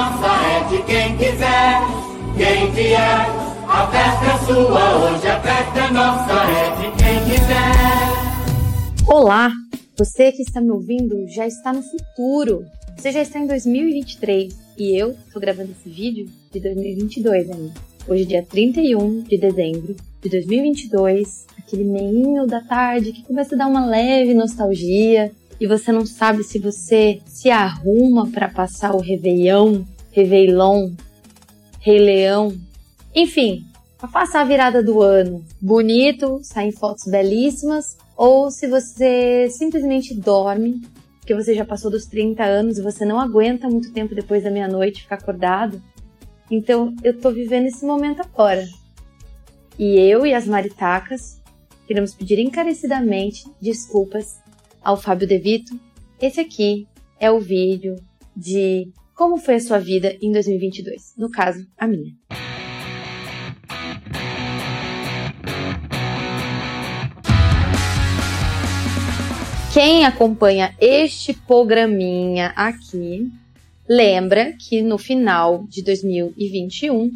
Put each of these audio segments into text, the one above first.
nossa, é de quem quiser. Quem vier, a festa é sua, hoje a festa é nossa, é de quem quiser. Olá! Você que está me ouvindo já está no futuro. Você já está em 2023 e eu estou gravando esse vídeo de 2022 ainda. Hoje, dia 31 de dezembro de 2022, aquele meinho da tarde que começa a dar uma leve nostalgia e você não sabe se você se arruma para passar o Réveillon, Réveillon, Rei Leão, enfim, passar a virada do ano bonito, saem fotos belíssimas, ou se você simplesmente dorme, porque você já passou dos 30 anos e você não aguenta muito tempo depois da meia-noite ficar acordado. Então eu tô vivendo esse momento agora. E eu e as maritacas queremos pedir encarecidamente desculpas ao Fábio De Vito. Esse aqui é o vídeo de como foi a sua vida em 2022, no caso, a minha. Quem acompanha este programinha aqui lembra que no final de 2021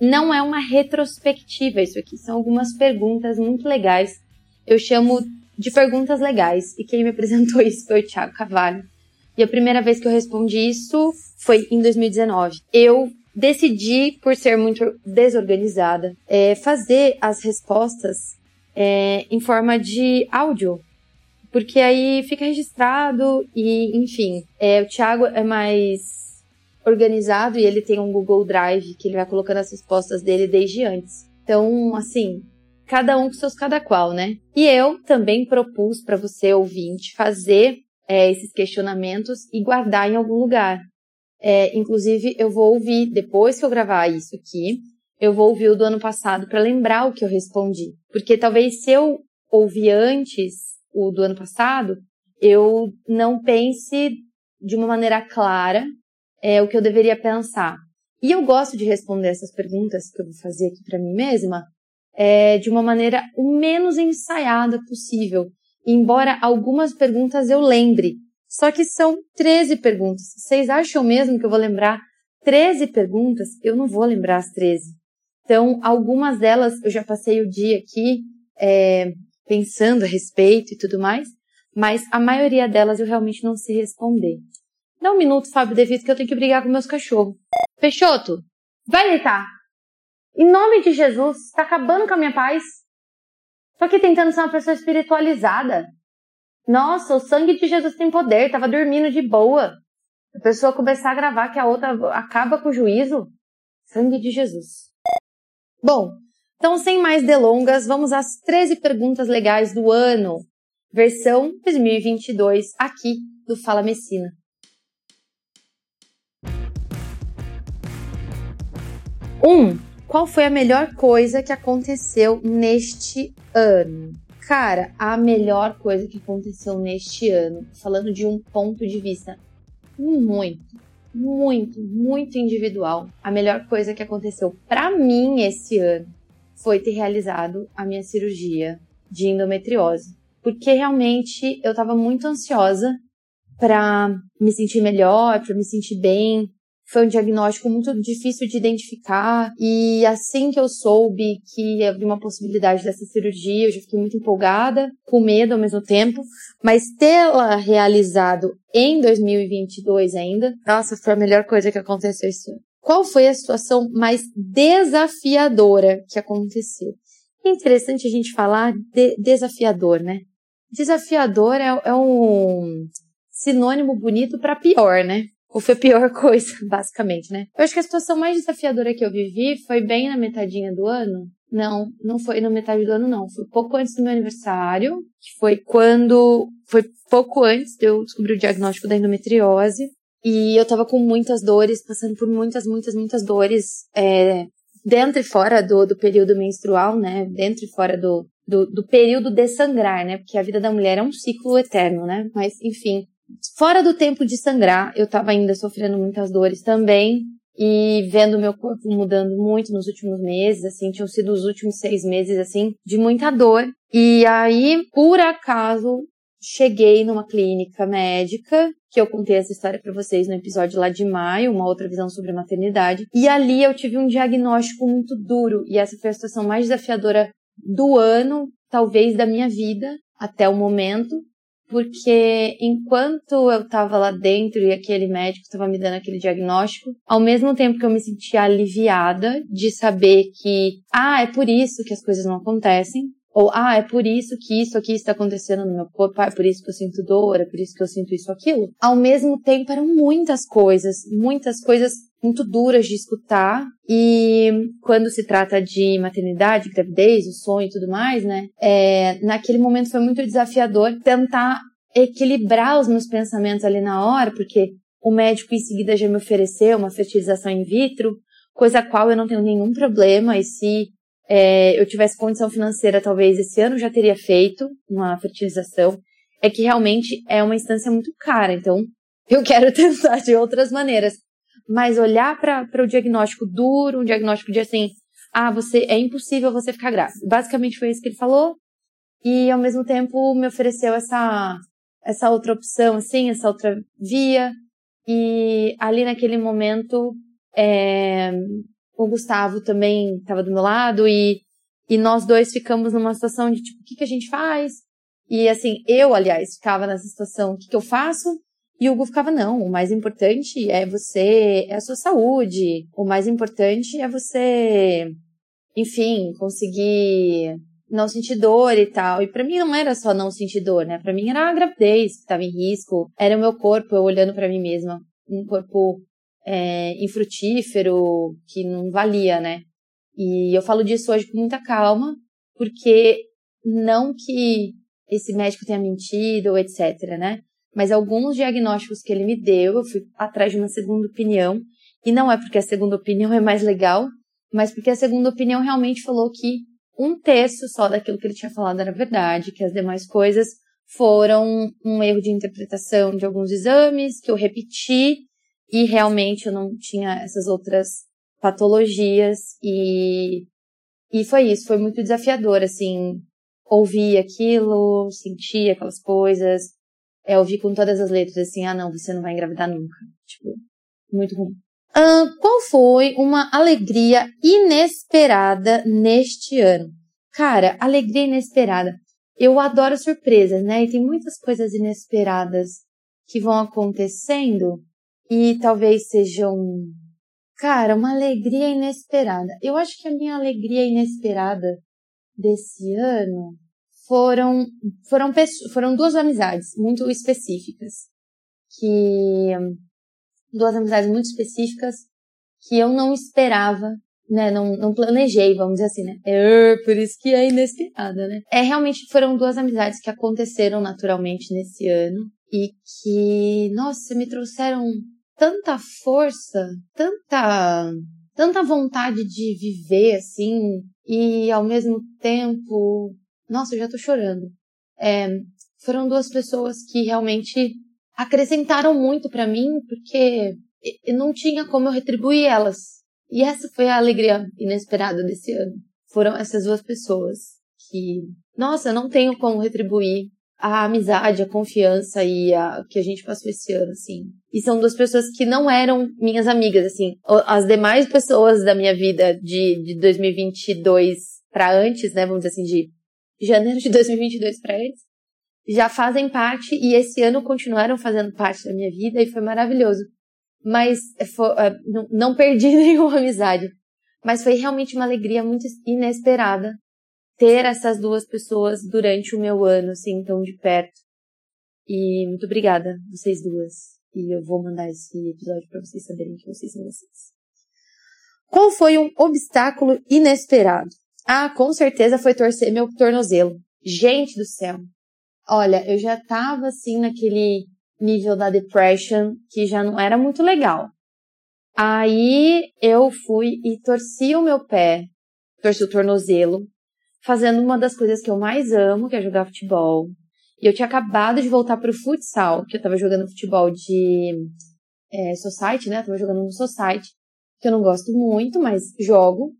não é uma retrospectiva isso aqui, são algumas perguntas muito legais. Eu chamo de perguntas legais e quem me apresentou isso foi o Thiago Cavalho. E a primeira vez que eu respondi isso foi em 2019. Eu decidi, por ser muito desorganizada, é, fazer as respostas é, em forma de áudio. Porque aí fica registrado e, enfim, é, o Thiago é mais organizado e ele tem um Google Drive que ele vai colocando as respostas dele desde antes. Então, assim, cada um com seus cada qual, né? E eu também propus para você, ouvinte, fazer é, esses questionamentos e guardar em algum lugar. É, inclusive, eu vou ouvir, depois que eu gravar isso aqui, eu vou ouvir o do ano passado para lembrar o que eu respondi. Porque talvez se eu ouvir antes o do ano passado, eu não pense de uma maneira clara é, o que eu deveria pensar. E eu gosto de responder essas perguntas que eu vou fazer aqui para mim mesma é, de uma maneira o menos ensaiada possível, embora algumas perguntas eu lembre. Só que são 13 perguntas. Vocês acham mesmo que eu vou lembrar 13 perguntas? Eu não vou lembrar as 13. Então, algumas delas eu já passei o dia aqui é, pensando a respeito e tudo mais, mas a maioria delas eu realmente não sei responder. Dá um minuto, Fábio Devito, que eu tenho que brigar com meus cachorros. Peixoto, vai deitar. Em nome de Jesus, está acabando com a minha paz. Tô aqui tentando ser uma pessoa espiritualizada. Nossa, o sangue de Jesus tem poder, tava dormindo de boa. A pessoa começar a gravar que a outra acaba com o juízo. Sangue de Jesus. Bom, então sem mais delongas, vamos às 13 perguntas legais do ano. Versão 2022 aqui do Fala Messina. 1. Um, qual foi a melhor coisa que aconteceu neste ano? Cara, a melhor coisa que aconteceu neste ano, falando de um ponto de vista muito, muito, muito individual, a melhor coisa que aconteceu para mim esse ano foi ter realizado a minha cirurgia de endometriose. Porque realmente eu estava muito ansiosa para me sentir melhor, para me sentir bem, foi um diagnóstico muito difícil de identificar e assim que eu soube que havia uma possibilidade dessa cirurgia, eu já fiquei muito empolgada, com medo ao mesmo tempo, mas tê-la realizado em 2022 ainda, nossa, foi a melhor coisa que aconteceu esse ano. Qual foi a situação mais desafiadora que aconteceu? É interessante a gente falar de desafiador, né? Desafiador é, é um sinônimo bonito para pior, né? Ou foi a pior coisa, basicamente, né? Eu acho que a situação mais desafiadora que eu vivi foi bem na metadinha do ano. Não, não foi na metade do ano, não. Foi pouco antes do meu aniversário, que foi quando. Foi pouco antes de eu descobrir o diagnóstico da endometriose. E eu tava com muitas dores, passando por muitas, muitas, muitas dores, é, dentro e fora do, do período menstrual, né? Dentro e fora do, do, do período de sangrar, né? Porque a vida da mulher é um ciclo eterno, né? Mas, enfim, fora do tempo de sangrar, eu tava ainda sofrendo muitas dores também. E vendo meu corpo mudando muito nos últimos meses, assim, tinham sido os últimos seis meses, assim, de muita dor. E aí, por acaso, cheguei numa clínica médica, que eu contei essa história para vocês no episódio lá de maio, uma outra visão sobre maternidade, e ali eu tive um diagnóstico muito duro, e essa foi a situação mais desafiadora do ano, talvez da minha vida até o momento, porque enquanto eu estava lá dentro e aquele médico estava me dando aquele diagnóstico, ao mesmo tempo que eu me sentia aliviada de saber que, ah, é por isso que as coisas não acontecem, ou, ah, é por isso que isso aqui está acontecendo no meu corpo, ah, é por isso que eu sinto dor, é por isso que eu sinto isso aquilo. Ao mesmo tempo, eram muitas coisas, muitas coisas muito duras de escutar. E quando se trata de maternidade, gravidez, o sonho e tudo mais, né? É, naquele momento foi muito desafiador tentar equilibrar os meus pensamentos ali na hora, porque o médico em seguida já me ofereceu uma fertilização in vitro, coisa a qual eu não tenho nenhum problema, e se é, eu tivesse condição financeira, talvez esse ano já teria feito uma fertilização. É que realmente é uma instância muito cara, então eu quero tentar de outras maneiras. Mas olhar para o diagnóstico duro, um diagnóstico de assim, ah, você é impossível você ficar grávida. Basicamente foi isso que ele falou. E ao mesmo tempo me ofereceu essa essa outra opção, assim, essa outra via. E ali naquele momento, é, o Gustavo também estava do meu lado e, e nós dois ficamos numa situação de tipo, o que, que a gente faz? E assim, eu, aliás, ficava nessa situação, o que, que eu faço? E o Hugo ficava, não, o mais importante é você, é a sua saúde. O mais importante é você, enfim, conseguir não sentir dor e tal. E para mim não era só não sentir dor, né? Para mim era a gravidez que estava em risco, era o meu corpo, eu olhando para mim mesma, um corpo é, infrutífero que não valia, né? E eu falo disso hoje com muita calma, porque não que esse médico tenha mentido etc, né? Mas alguns diagnósticos que ele me deu, eu fui atrás de uma segunda opinião, e não é porque a segunda opinião é mais legal, mas porque a segunda opinião realmente falou que um terço só daquilo que ele tinha falado era verdade, que as demais coisas foram um erro de interpretação de alguns exames, que eu repeti e realmente eu não tinha essas outras patologias. E e foi isso, foi muito desafiador assim, ouvir aquilo, sentir aquelas coisas, é ouvir com todas as letras assim, ah não, você não vai engravidar nunca, tipo, muito ruim. Uh, qual foi uma alegria inesperada neste ano? Cara, alegria inesperada. Eu adoro surpresas, né? E tem muitas coisas inesperadas que vão acontecendo e talvez sejam, cara, uma alegria inesperada. Eu acho que a minha alegria inesperada desse ano foram foram foram duas amizades muito específicas que duas amizades muito específicas que eu não esperava, né? Não, não planejei, vamos dizer assim, né? É, por isso que é inesperada, né? É, realmente foram duas amizades que aconteceram naturalmente nesse ano e que, nossa, me trouxeram tanta força, tanta, tanta vontade de viver, assim, e ao mesmo tempo, nossa, eu já tô chorando. É, foram duas pessoas que realmente acrescentaram muito para mim, porque eu não tinha como eu retribuir elas. E essa foi a alegria inesperada desse ano. Foram essas duas pessoas que, nossa, não tenho como retribuir a amizade, a confiança e a que a gente passou esse ano, assim. E são duas pessoas que não eram minhas amigas, assim. As demais pessoas da minha vida de, de 2022 para antes, né, vamos dizer assim, de janeiro de 2022 para antes, já fazem parte e esse ano continuaram fazendo parte da minha vida e foi maravilhoso. Mas foi, é, não, não perdi nenhuma amizade. Mas foi realmente uma alegria muito inesperada ter essas duas pessoas durante o meu ano, assim, tão de perto. E muito obrigada, vocês duas. E eu vou mandar esse episódio para vocês saberem que vocês são vocês. Qual foi um obstáculo inesperado? Ah, com certeza foi torcer meu tornozelo. Gente do céu, Olha, eu já tava assim naquele nível da depression que já não era muito legal. Aí eu fui e torci o meu pé, torci o tornozelo, fazendo uma das coisas que eu mais amo, que é jogar futebol. E eu tinha acabado de voltar pro futsal, que eu tava jogando futebol de é, society, né? Eu tava jogando no society, que eu não gosto muito, mas jogo.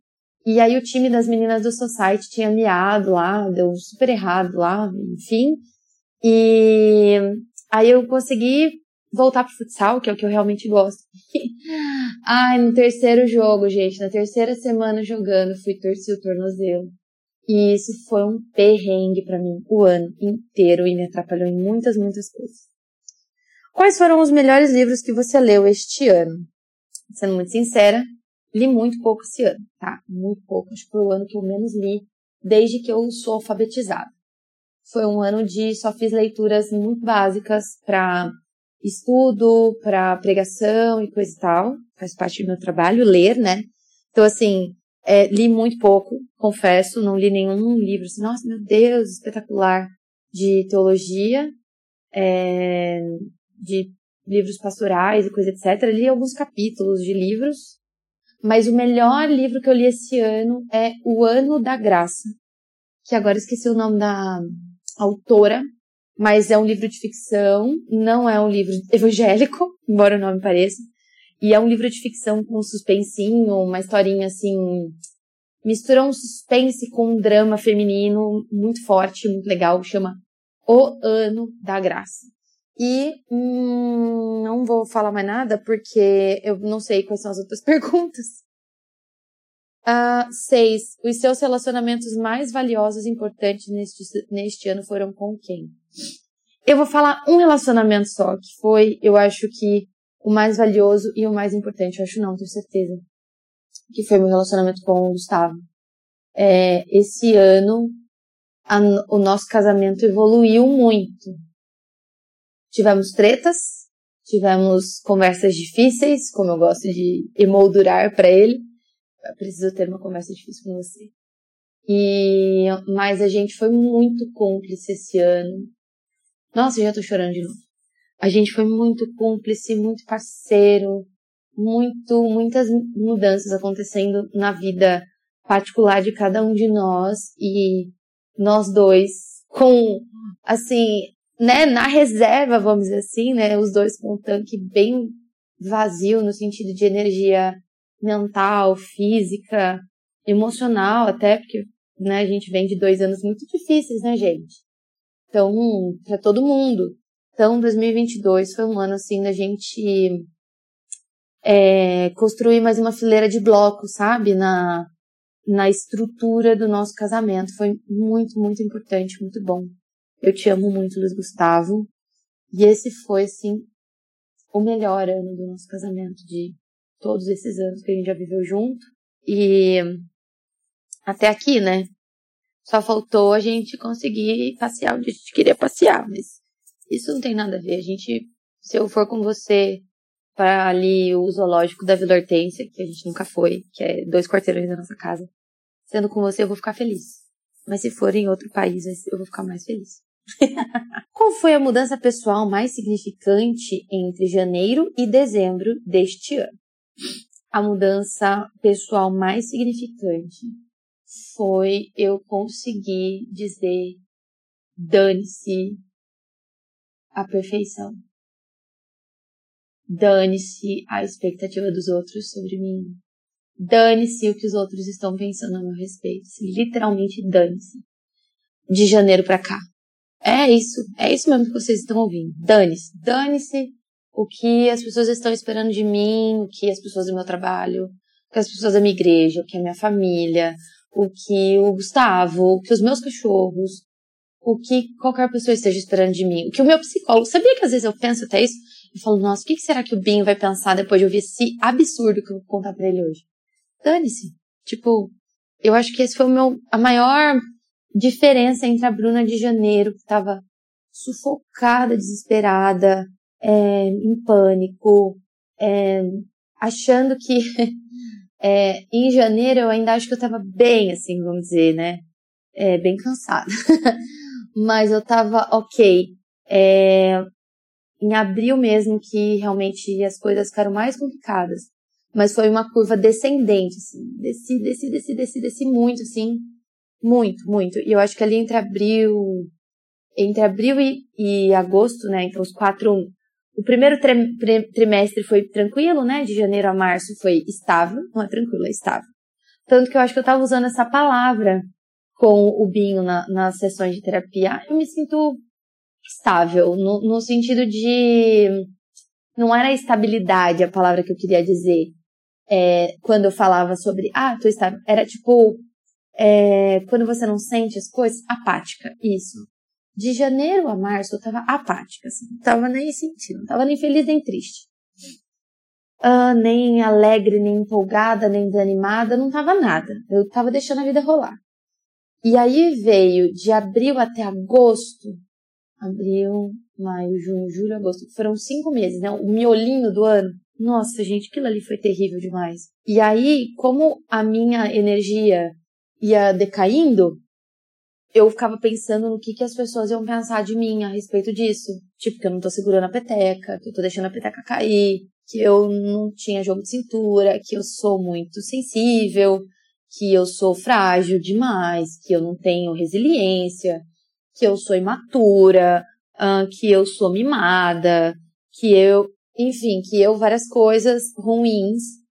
E aí o time das meninas do society tinha miado lá, deu super errado lá, enfim. E aí eu consegui voltar pro futsal, que é o que eu realmente gosto. Ai, no terceiro jogo, gente, na terceira semana jogando, fui torcer o tornozelo. E isso foi um perrengue para mim o ano inteiro e me atrapalhou em muitas, muitas coisas. Quais foram os melhores livros que você leu este ano? Sendo muito sincera, li muito pouco esse ano, tá? Muito pouco. Acho que foi o ano que eu menos li desde que eu sou alfabetizada. Foi um ano de só fiz leituras muito básicas para estudo, para pregação e coisa e tal. Faz parte do meu trabalho ler, né? Então assim, é, li muito pouco, confesso, não li nenhum livro assim, nossa, meu Deus, espetacular, de teologia, é, de livros pastorais e coisa etc. Li alguns capítulos de livros, mas o melhor livro que eu li esse ano é O Ano da Graça, que agora esqueci o nome da autora, mas é um livro de ficção, não é um livro evangélico, embora o nome pareça. E é um livro de ficção com um suspensinho, uma historinha assim. Mistura um suspense com um drama feminino muito forte, muito legal, chama O Ano da Graça. E hum, não vou falar mais nada porque eu não sei quais são as outras perguntas. Uh, seis. Os seus relacionamentos mais valiosos e importantes neste, neste ano foram com quem? Eu vou falar um relacionamento só, que foi, eu acho que o mais valioso e o mais importante, eu acho não, tenho certeza, que foi meu relacionamento com o Gustavo. É, esse ano, a, o nosso casamento evoluiu muito. Tivemos tretas, tivemos conversas difíceis, como eu gosto de emoldurar para ele. Eu preciso ter uma conversa difícil com você. E, mas a gente foi muito cúmplice esse ano. Nossa, já tô chorando de novo. A gente foi muito cúmplice, muito parceiro, muito, muitas mudanças acontecendo na vida particular de cada um de nós e nós dois com, assim, né, na reserva, vamos dizer assim, né, os dois com um tanque bem vazio no sentido de energia mental, física, emocional até, porque, né, a gente vem de dois anos muito difíceis, né, gente? Então, para todo mundo. Então, 2022 foi um ano assim da gente é, construir mais uma fileira de blocos, sabe? Na, na estrutura do nosso casamento. Foi muito, muito importante, muito bom. Eu te amo muito, Luiz Gustavo. E esse foi, assim, o melhor ano do nosso casamento, de todos esses anos que a gente já viveu junto. E até aqui, né? Só faltou a gente conseguir passear onde a gente queria passear, mas isso não tem nada a ver. A gente, se eu for com você para ali o zoológico da Vila Hortência, que a gente nunca foi, que é dois quarteirões da nossa casa, sendo com você eu vou ficar feliz. Mas se for em outro país, eu vou ficar mais feliz. Qual foi a mudança pessoal mais significante entre janeiro e dezembro deste ano? A mudança pessoal mais significante foi eu conseguir dizer dane-se a perfeição. Dane-se a expectativa dos outros sobre mim. Dane-se o que os outros estão pensando a meu respeito. Literalmente dane-se. De janeiro para cá. É isso. É isso mesmo que vocês estão ouvindo. Dane-se. Dane-se o que as pessoas estão esperando de mim, o que as pessoas do meu trabalho, o que as pessoas da minha igreja, o que a minha família, o que o Gustavo, o que os meus cachorros, o que qualquer pessoa esteja esperando de mim. O que o meu psicólogo. Sabia que às vezes eu penso até isso? Eu falo, nossa, o que será que o Binho vai pensar depois de ouvir esse absurdo que eu vou contar pra ele hoje? Dane-se. Tipo, eu acho que esse foi o meu, a maior diferença entre a Bruna de janeiro, que tava sufocada, desesperada, é, em pânico, é, achando que é, em janeiro eu ainda acho que eu tava bem, assim, vamos dizer, né? É, bem cansada. mas eu tava ok. É, em abril mesmo que realmente as coisas ficaram mais complicadas. Mas foi uma curva descendente, assim. Desci, desci, desci, desci, desci muito, assim. Muito, muito. E eu acho que ali entre abril, entre abril e, e agosto, né? Então os quatro, o primeiro tri, tri, trimestre foi tranquilo, né? De janeiro a março foi estável. Não é tranquilo, é estável. Tanto que eu acho que eu tava usando essa palavra com o Binho na, nas sessões de terapia, eu me sinto estável, no, no sentido de. Não era estabilidade a palavra que eu queria dizer. É, quando eu falava sobre, ah, tô estável. Era tipo, é, quando você não sente as coisas, apática. Isso. De janeiro a março eu tava apática, assim. Não tava nem sentindo. Não tava nem feliz nem triste. Uh, nem alegre, nem empolgada, nem desanimada. Não tava nada. Eu tava deixando a vida rolar. E aí veio de abril até agosto. Abril, maio, junho, julho, agosto. Foram cinco meses, né? O miolinho do ano. Nossa, gente, aquilo ali foi terrível demais. E aí, como a minha energia ia decaindo, eu ficava pensando no que, que as pessoas iam pensar de mim a respeito disso. Tipo, que eu não tô segurando a peteca, que eu tô deixando a peteca cair, que eu não tinha jogo de cintura, que eu sou muito sensível, que eu sou frágil demais, que eu não tenho resiliência, que eu sou imatura, que eu sou mimada, que eu, enfim, que eu várias coisas ruins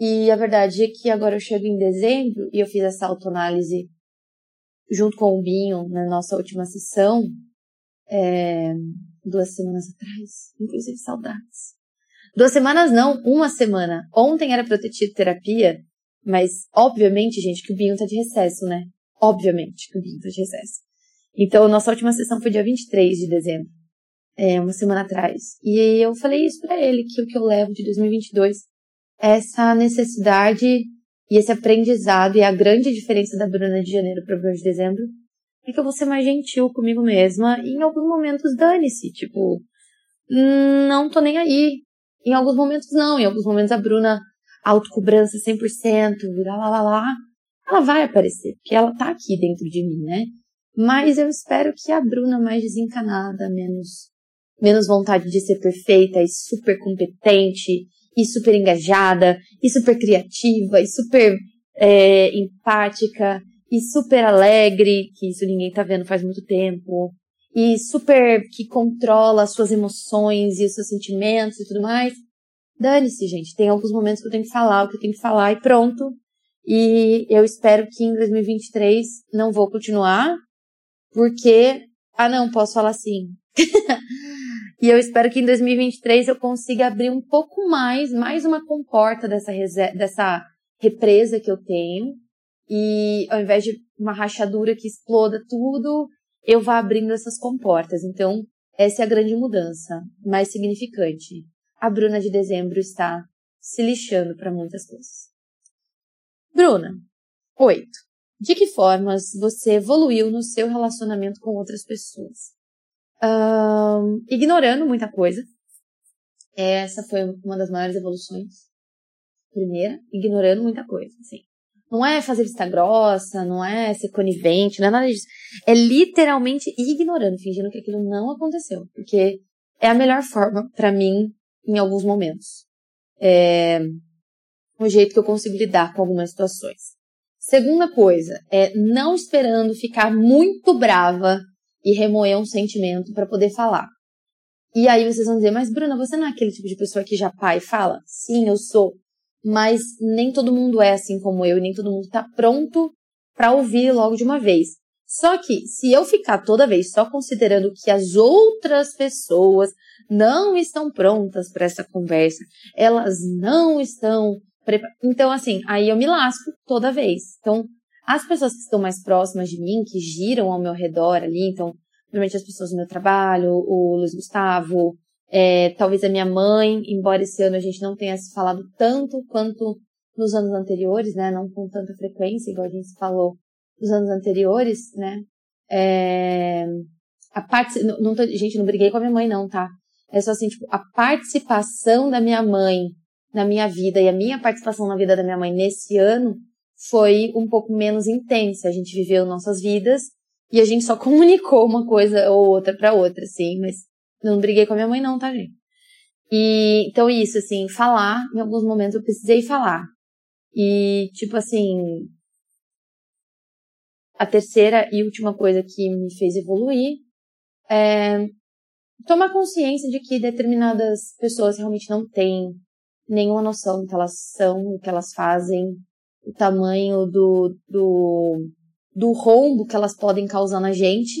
e a verdade é que agora eu chego em dezembro e eu fiz essa autoanálise junto com o Binho na nossa última sessão, é, duas semanas atrás, inclusive saudades. Duas semanas não, uma semana. Ontem era pra eu ter tido terapia, mas obviamente, gente, que o Binho tá de recesso, né? Obviamente que o Binho tá de recesso. Então, nossa última sessão foi dia 23 de dezembro, é, uma semana atrás. E eu falei isso para ele, que o que eu levo de 2022 essa necessidade e esse aprendizado e a grande diferença da Bruna de janeiro para Bruna de dezembro é que eu vou ser mais gentil comigo mesma e em alguns momentos dane-se, tipo, não tô nem aí. Em alguns momentos não, em alguns momentos a Bruna autocobrança 100%, lá, lá, lá, lá, ela vai aparecer, porque ela tá aqui dentro de mim, né? Mas eu espero que a Bruna mais desencanada, menos, menos vontade de ser perfeita e super competente e super engajada, e super criativa, e super é, empática, e super alegre, que isso ninguém tá vendo faz muito tempo, e super que controla as suas emoções e os seus sentimentos e tudo mais. Dane-se, gente. Tem alguns momentos que eu tenho que falar o que eu tenho que falar e pronto. E eu espero que em 2023 não vou continuar, porque. Ah, não, posso falar assim. E eu espero que em 2023 eu consiga abrir um pouco mais, mais uma comporta dessa, dessa represa que eu tenho. E ao invés de uma rachadura que exploda tudo, eu vá abrindo essas comportas. Então, essa é a grande mudança, mais significante. A Bruna de dezembro está se lixando para muitas coisas. Bruna, 8. De que formas você evoluiu no seu relacionamento com outras pessoas? Um, ignorando muita coisa. Essa foi uma das maiores evoluções. Primeira, ignorando muita coisa, assim. Não é fazer vista grossa, não é ser conivente, não é nada disso. É literalmente ignorando, fingindo que aquilo não aconteceu. Porque é a melhor forma, para mim, em alguns momentos. É o jeito que eu consigo lidar com algumas situações. Segunda coisa, é não esperando ficar muito brava e remoer um sentimento para poder falar. E aí vocês vão dizer, mas Bruna, você não é aquele tipo de pessoa que já pai fala? Sim, eu sou. Mas nem todo mundo é assim como eu e nem todo mundo está pronto para ouvir logo de uma vez. Só que se eu ficar toda vez só considerando que as outras pessoas não estão prontas para essa conversa, elas não estão. Então, assim, aí eu me lasco toda vez. Então, as pessoas que estão mais próximas de mim, que giram ao meu redor ali, então, normalmente as pessoas do meu trabalho, o Luiz Gustavo, é, talvez a minha mãe, embora esse ano a gente não tenha se falado tanto quanto nos anos anteriores, né, não com tanta frequência, igual a gente falou nos anos anteriores, né, é, a parte, não, não tô, gente, não briguei com a minha mãe não, tá? É só assim, tipo, a participação da minha mãe na minha vida e a minha participação na vida da minha mãe nesse ano foi um pouco menos intensa. A gente viveu nossas vidas e a gente só comunicou uma coisa ou outra para outra, assim, mas não briguei com a minha mãe não, tá, gente? E então isso, assim, falar, em alguns momentos eu precisei falar. E tipo assim, a terceira e última coisa que me fez evoluir é tomar consciência de que determinadas pessoas realmente não têm nenhuma noção do que elas são, do que elas fazem, o tamanho do, do, do rombo que elas podem causar na gente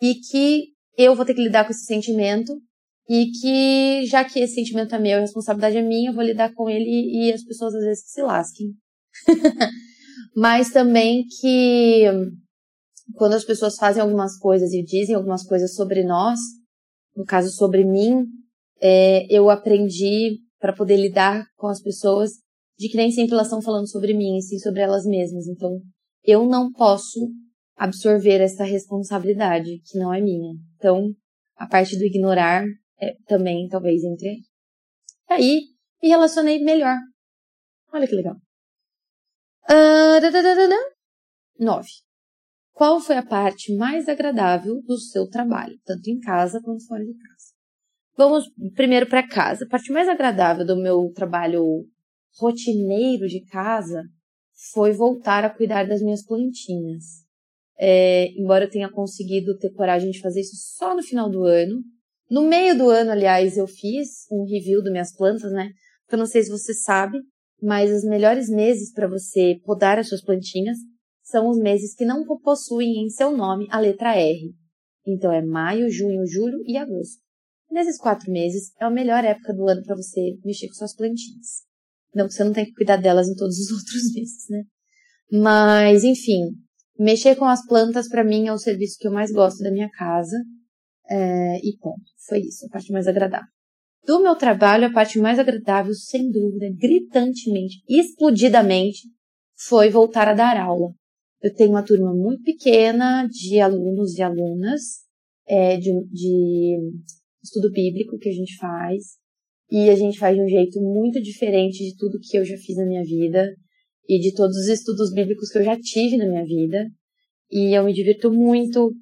e que eu vou ter que lidar com esse sentimento e que, já que esse sentimento é meu, a responsabilidade é minha, eu vou lidar com ele e as pessoas às vezes se lasquem. Mas também que quando as pessoas fazem algumas coisas e dizem algumas coisas sobre nós, no caso sobre mim, é, eu aprendi para poder lidar com as pessoas de que nem sempre elas estão falando sobre mim, e sim sobre elas mesmas. Então, eu não posso absorver essa responsabilidade que não é minha. Então, a parte do ignorar é, também talvez entre aí. Aí, me relacionei melhor. Olha que legal. Uh, Nove. Qual foi a parte mais agradável do seu trabalho, tanto em casa quanto fora de casa? Vamos primeiro para casa. A parte mais agradável do meu trabalho rotineiro de casa foi voltar a cuidar das minhas plantinhas. É, embora eu tenha conseguido ter coragem de fazer isso só no final do ano. No meio do ano, aliás, eu fiz um review das minhas plantas, né? Porque eu não sei se você sabe, mas os melhores meses para você podar as suas plantinhas são os meses que não possuem em seu nome a letra R. Então é maio, junho, julho e agosto. Nesses quatro meses é a melhor época do ano para você mexer com suas plantinhas. Não você não tenha que cuidar delas em todos os outros meses, né? Mas, enfim, mexer com as plantas para mim é o serviço que eu mais gosto da minha casa. É, e ponto. Foi isso, a parte mais agradável. Do meu trabalho, a parte mais agradável, sem dúvida, gritantemente, explodidamente, foi voltar a dar aula. Eu tenho uma turma muito pequena de alunos e alunas é, de, de estudo bíblico que a gente faz. E a gente faz de um jeito muito diferente de tudo que eu já fiz na minha vida e de todos os estudos bíblicos que eu já tive na minha vida. E eu me divirto muito.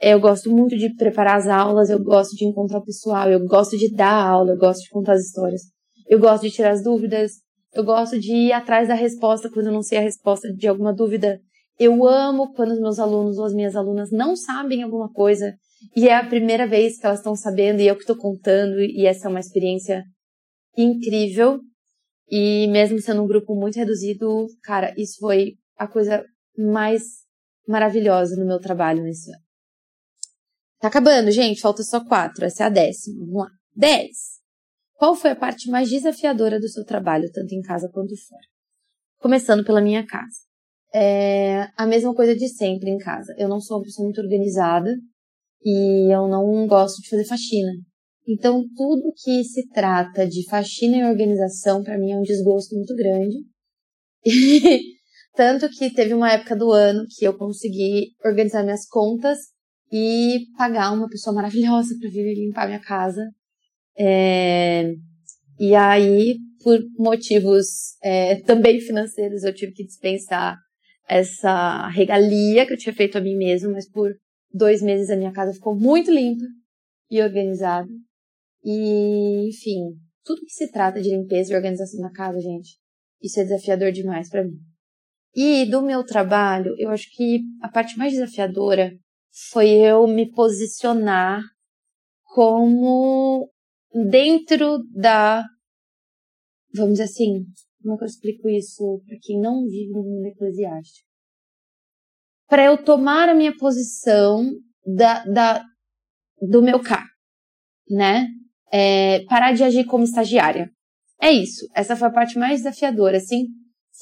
Eu gosto muito de preparar as aulas, eu gosto de encontrar o pessoal, eu gosto de dar aula, eu gosto de contar as histórias, eu gosto de tirar as dúvidas, eu gosto de ir atrás da resposta quando eu não sei a resposta de alguma dúvida. Eu amo quando os meus alunos ou as minhas alunas não sabem alguma coisa e é a primeira vez que elas estão sabendo e eu que estou contando e essa é uma experiência incrível. E mesmo sendo um grupo muito reduzido, cara, isso foi a coisa mais maravilhosa no meu trabalho nesse ano. Tá acabando, gente. Falta só quatro. Essa é a décima. Vamos lá. Dez. Qual foi a parte mais desafiadora do seu trabalho, tanto em casa quanto fora? Começando pela minha casa. É a mesma coisa de sempre em casa. Eu não sou uma pessoa muito organizada e eu não gosto de fazer faxina. Então, tudo que se trata de faxina e organização, para mim, é um desgosto muito grande. tanto que teve uma época do ano que eu consegui organizar minhas contas e pagar uma pessoa maravilhosa para vir limpar minha casa. É... E aí, por motivos é, também financeiros, eu tive que dispensar essa regalia que eu tinha feito a mim mesma, mas por dois meses a minha casa ficou muito limpa e organizada. E, enfim, tudo que se trata de limpeza e organização na casa, gente, isso é desafiador demais para mim. E do meu trabalho, eu acho que a parte mais desafiadora foi eu me posicionar como dentro da, vamos dizer assim, como é que eu explico isso para quem não vive no mundo eclesiástico? Para eu tomar a minha posição da, da, do meu cargo, né? É, parar de agir como estagiária. É isso. Essa foi a parte mais desafiadora, assim.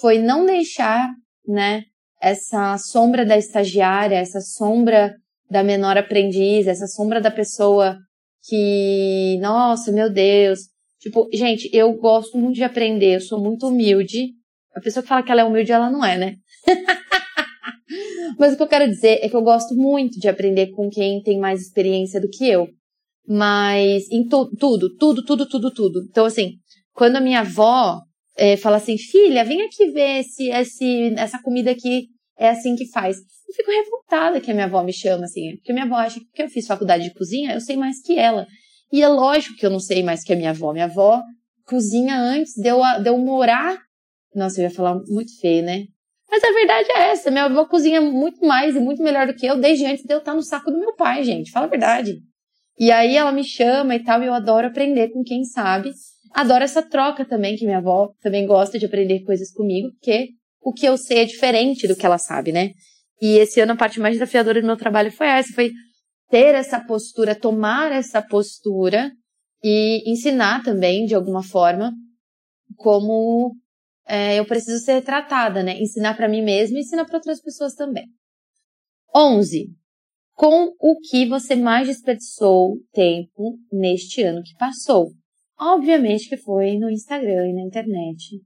Foi não deixar, né, essa sombra da estagiária, essa sombra da menor aprendiz, essa sombra da pessoa que, nossa, meu Deus. Tipo, gente, eu gosto muito de aprender, eu sou muito humilde. A pessoa que fala que ela é humilde, ela não é, né? Mas o que eu quero dizer é que eu gosto muito de aprender com quem tem mais experiência do que eu mas em tu, tudo, tudo, tudo, tudo, tudo. Então, assim, quando a minha avó é, fala assim, filha, vem aqui ver se esse, essa comida aqui é assim que faz. Eu fico revoltada que a minha avó me chama assim, porque minha avó acha que porque eu fiz faculdade de cozinha, eu sei mais que ela. E é lógico que eu não sei mais que a minha avó. Minha avó cozinha antes de eu, de eu morar. Nossa, eu ia falar muito feio, né? Mas a verdade é essa, minha avó cozinha muito mais e muito melhor do que eu desde antes de eu estar no saco do meu pai, gente. Fala a verdade. E aí ela me chama e tal, e eu adoro aprender com quem sabe. Adoro essa troca também, que minha avó também gosta de aprender coisas comigo, porque o que eu sei é diferente do que ela sabe, né? E esse ano a parte mais desafiadora do meu trabalho foi essa, foi ter essa postura, tomar essa postura e ensinar também, de alguma forma, como é, eu preciso ser tratada, né? Ensinar para mim mesma e ensinar para outras pessoas também. 11. Com o que você mais desperdiçou tempo neste ano que passou? Obviamente que foi no Instagram e na internet,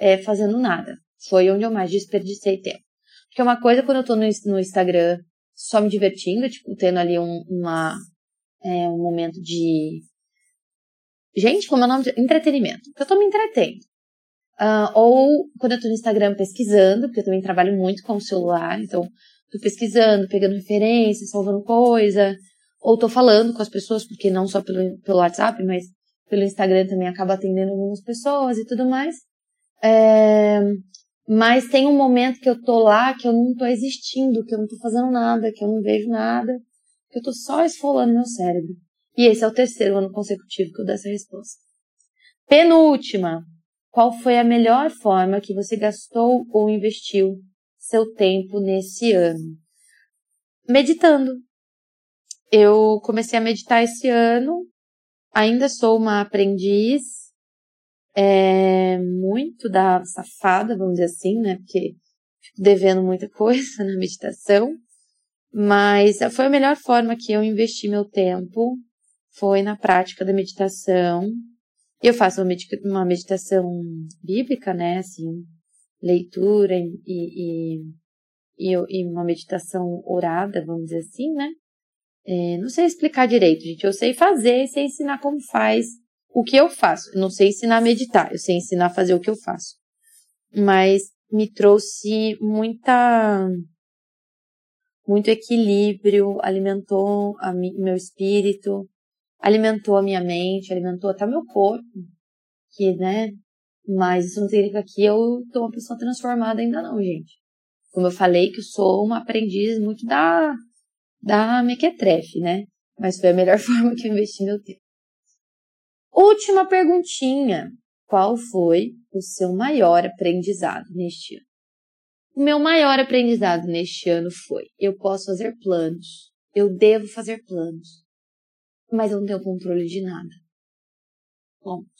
é, fazendo nada. Foi onde eu mais desperdicei tempo. Porque uma coisa quando eu tô no, no Instagram só me divertindo, tipo, tendo ali um, uma, é, um momento de. Gente, como é o nome? De... Entretenimento. Eu tô me entretendo. Uh, ou quando eu tô no Instagram pesquisando, porque eu também trabalho muito com o celular, então tô pesquisando, pegando referências, salvando coisa, ou tô falando com as pessoas, porque não só pelo, pelo WhatsApp, mas pelo Instagram também acaba atendendo algumas pessoas e tudo mais. É, mas tem um momento que eu tô lá que eu não tô existindo, que eu não tô fazendo nada, que eu não vejo nada, que eu tô só esfolando meu cérebro. E esse é o terceiro ano consecutivo que eu dou essa resposta. Penúltima. Qual foi a melhor forma que você gastou ou investiu seu tempo nesse ano? Meditando. Eu comecei a meditar esse ano. Ainda sou uma aprendiz, é muito da safada, vamos dizer assim, né? Porque fico devendo muita coisa na meditação. Mas foi a melhor forma que eu investi meu tempo, foi na prática da meditação. Eu faço uma meditação bíblica, né? Assim, leitura e, e, e, e uma meditação orada, vamos dizer assim, né? É, não sei explicar direito, gente. Eu sei fazer sei ensinar como faz o que eu faço. Não sei ensinar a meditar, eu sei ensinar a fazer o que eu faço. Mas me trouxe muita muito equilíbrio, alimentou a mi, meu espírito, alimentou a minha mente, alimentou até meu corpo, que, né? Mas isso não significa que eu tô uma pessoa transformada ainda não, gente. Como eu falei que eu sou uma aprendiz muito da da mequetrefe, né? Mas foi a melhor forma que eu investi meu tempo. Última perguntinha. Qual foi o seu maior aprendizado neste ano? O meu maior aprendizado neste ano foi: eu posso fazer planos, eu devo fazer planos, mas eu não tenho controle de nada. Ponto.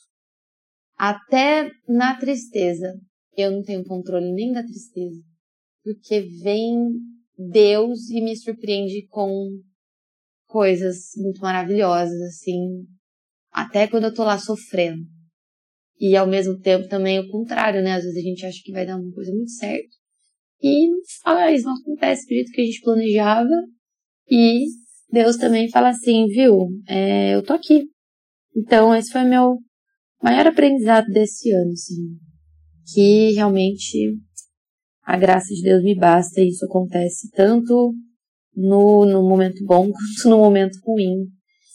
Até na tristeza, eu não tenho controle nem da tristeza, porque vem Deus e me surpreende com coisas muito maravilhosas, assim, até quando eu tô lá sofrendo. E ao mesmo tempo também o contrário, né? Às vezes a gente acha que vai dar uma coisa muito certa e não faz, não acontece do jeito que a gente planejava. E Deus também fala assim, viu? É, eu tô aqui. Então esse foi meu maior aprendizado desse ano, assim. Que realmente a graça de Deus me basta e isso acontece tanto no, no momento bom quanto no momento ruim.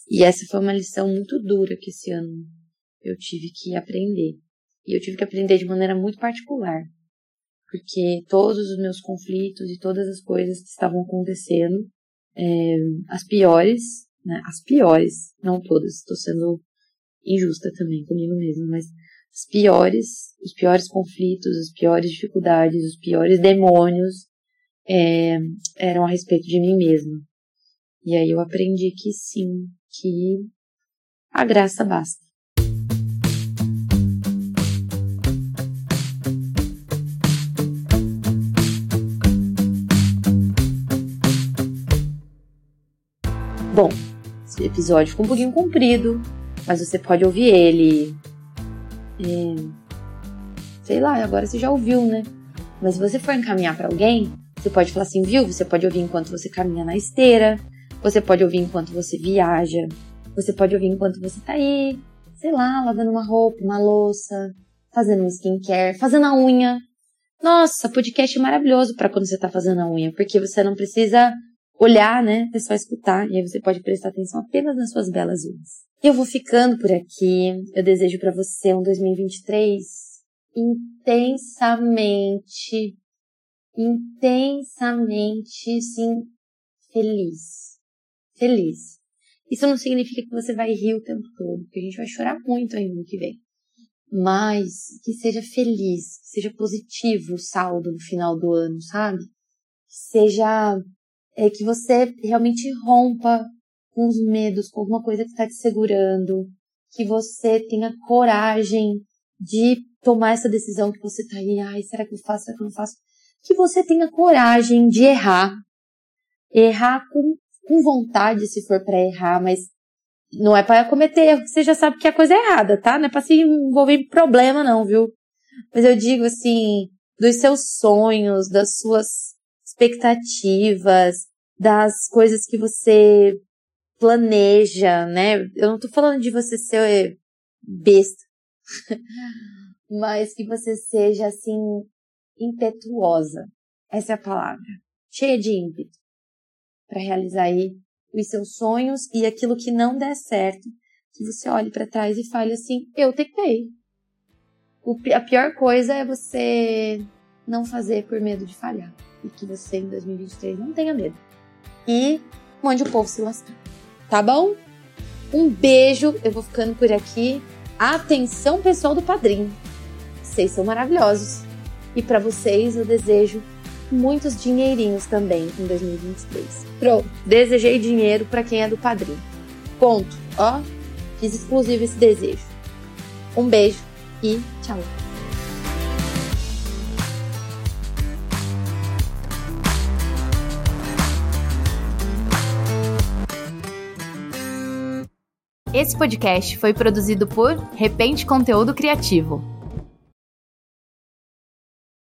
E essa foi uma lição muito dura que esse ano eu tive que aprender. E eu tive que aprender de maneira muito particular. Porque todos os meus conflitos e todas as coisas que estavam acontecendo, é, as piores, né, as piores, não todas, estou sendo injusta também comigo mesma, mas as piores, os piores conflitos, as piores dificuldades, os piores demônios é, eram a respeito de mim mesma. E aí eu aprendi que sim, que a graça basta. Bom, esse episódio ficou um pouquinho comprido, mas você pode ouvir ele. É, sei lá, agora você já ouviu, né? Mas se você for encaminhar para alguém, você pode falar assim, viu? Você pode ouvir enquanto você caminha na esteira, você pode ouvir enquanto você viaja. Você pode ouvir enquanto você tá aí, sei lá, lavando uma roupa, uma louça, fazendo um skincare, fazendo a unha. Nossa, podcast é maravilhoso para quando você tá fazendo a unha, porque você não precisa olhar, né? É só escutar e aí você pode prestar atenção apenas nas suas belas unhas. Eu vou ficando por aqui. Eu desejo para você um 2023 intensamente, intensamente, sim, feliz feliz. Isso não significa que você vai rir o tempo todo, porque a gente vai chorar muito ainda no que vem. Mas que seja feliz, que seja positivo o saldo no final do ano, sabe? Que seja é que você realmente rompa com os medos, com alguma coisa que está te segurando, que você tenha coragem de tomar essa decisão que você tá aí, ai, será que eu faço, será que eu não faço? Que você tenha coragem de errar. Errar com, com vontade, se for para errar, mas não é para cometer erro, você já sabe que a coisa é errada, tá? Não é para se envolver em problema, não, viu? Mas eu digo assim, dos seus sonhos, das suas expectativas, das coisas que você planeja, né? Eu não tô falando de você ser besta, mas que você seja assim impetuosa. Essa é a palavra. Cheia de ímpeto para realizar aí os seus sonhos e aquilo que não der certo, que você olhe para trás e fale assim: eu tentei. O, a pior coisa é você não fazer por medo de falhar. E que você em 2023 não tenha medo. E mande o povo se lascar. Tá bom? Um beijo, eu vou ficando por aqui. Atenção, pessoal do padrinho. Vocês são maravilhosos. E para vocês eu desejo muitos dinheirinhos também em 2023. Pronto, desejei dinheiro para quem é do padrinho. Ponto. Ó, fiz exclusivo esse desejo. Um beijo e tchau. Esse podcast foi produzido por Repente Conteúdo Criativo.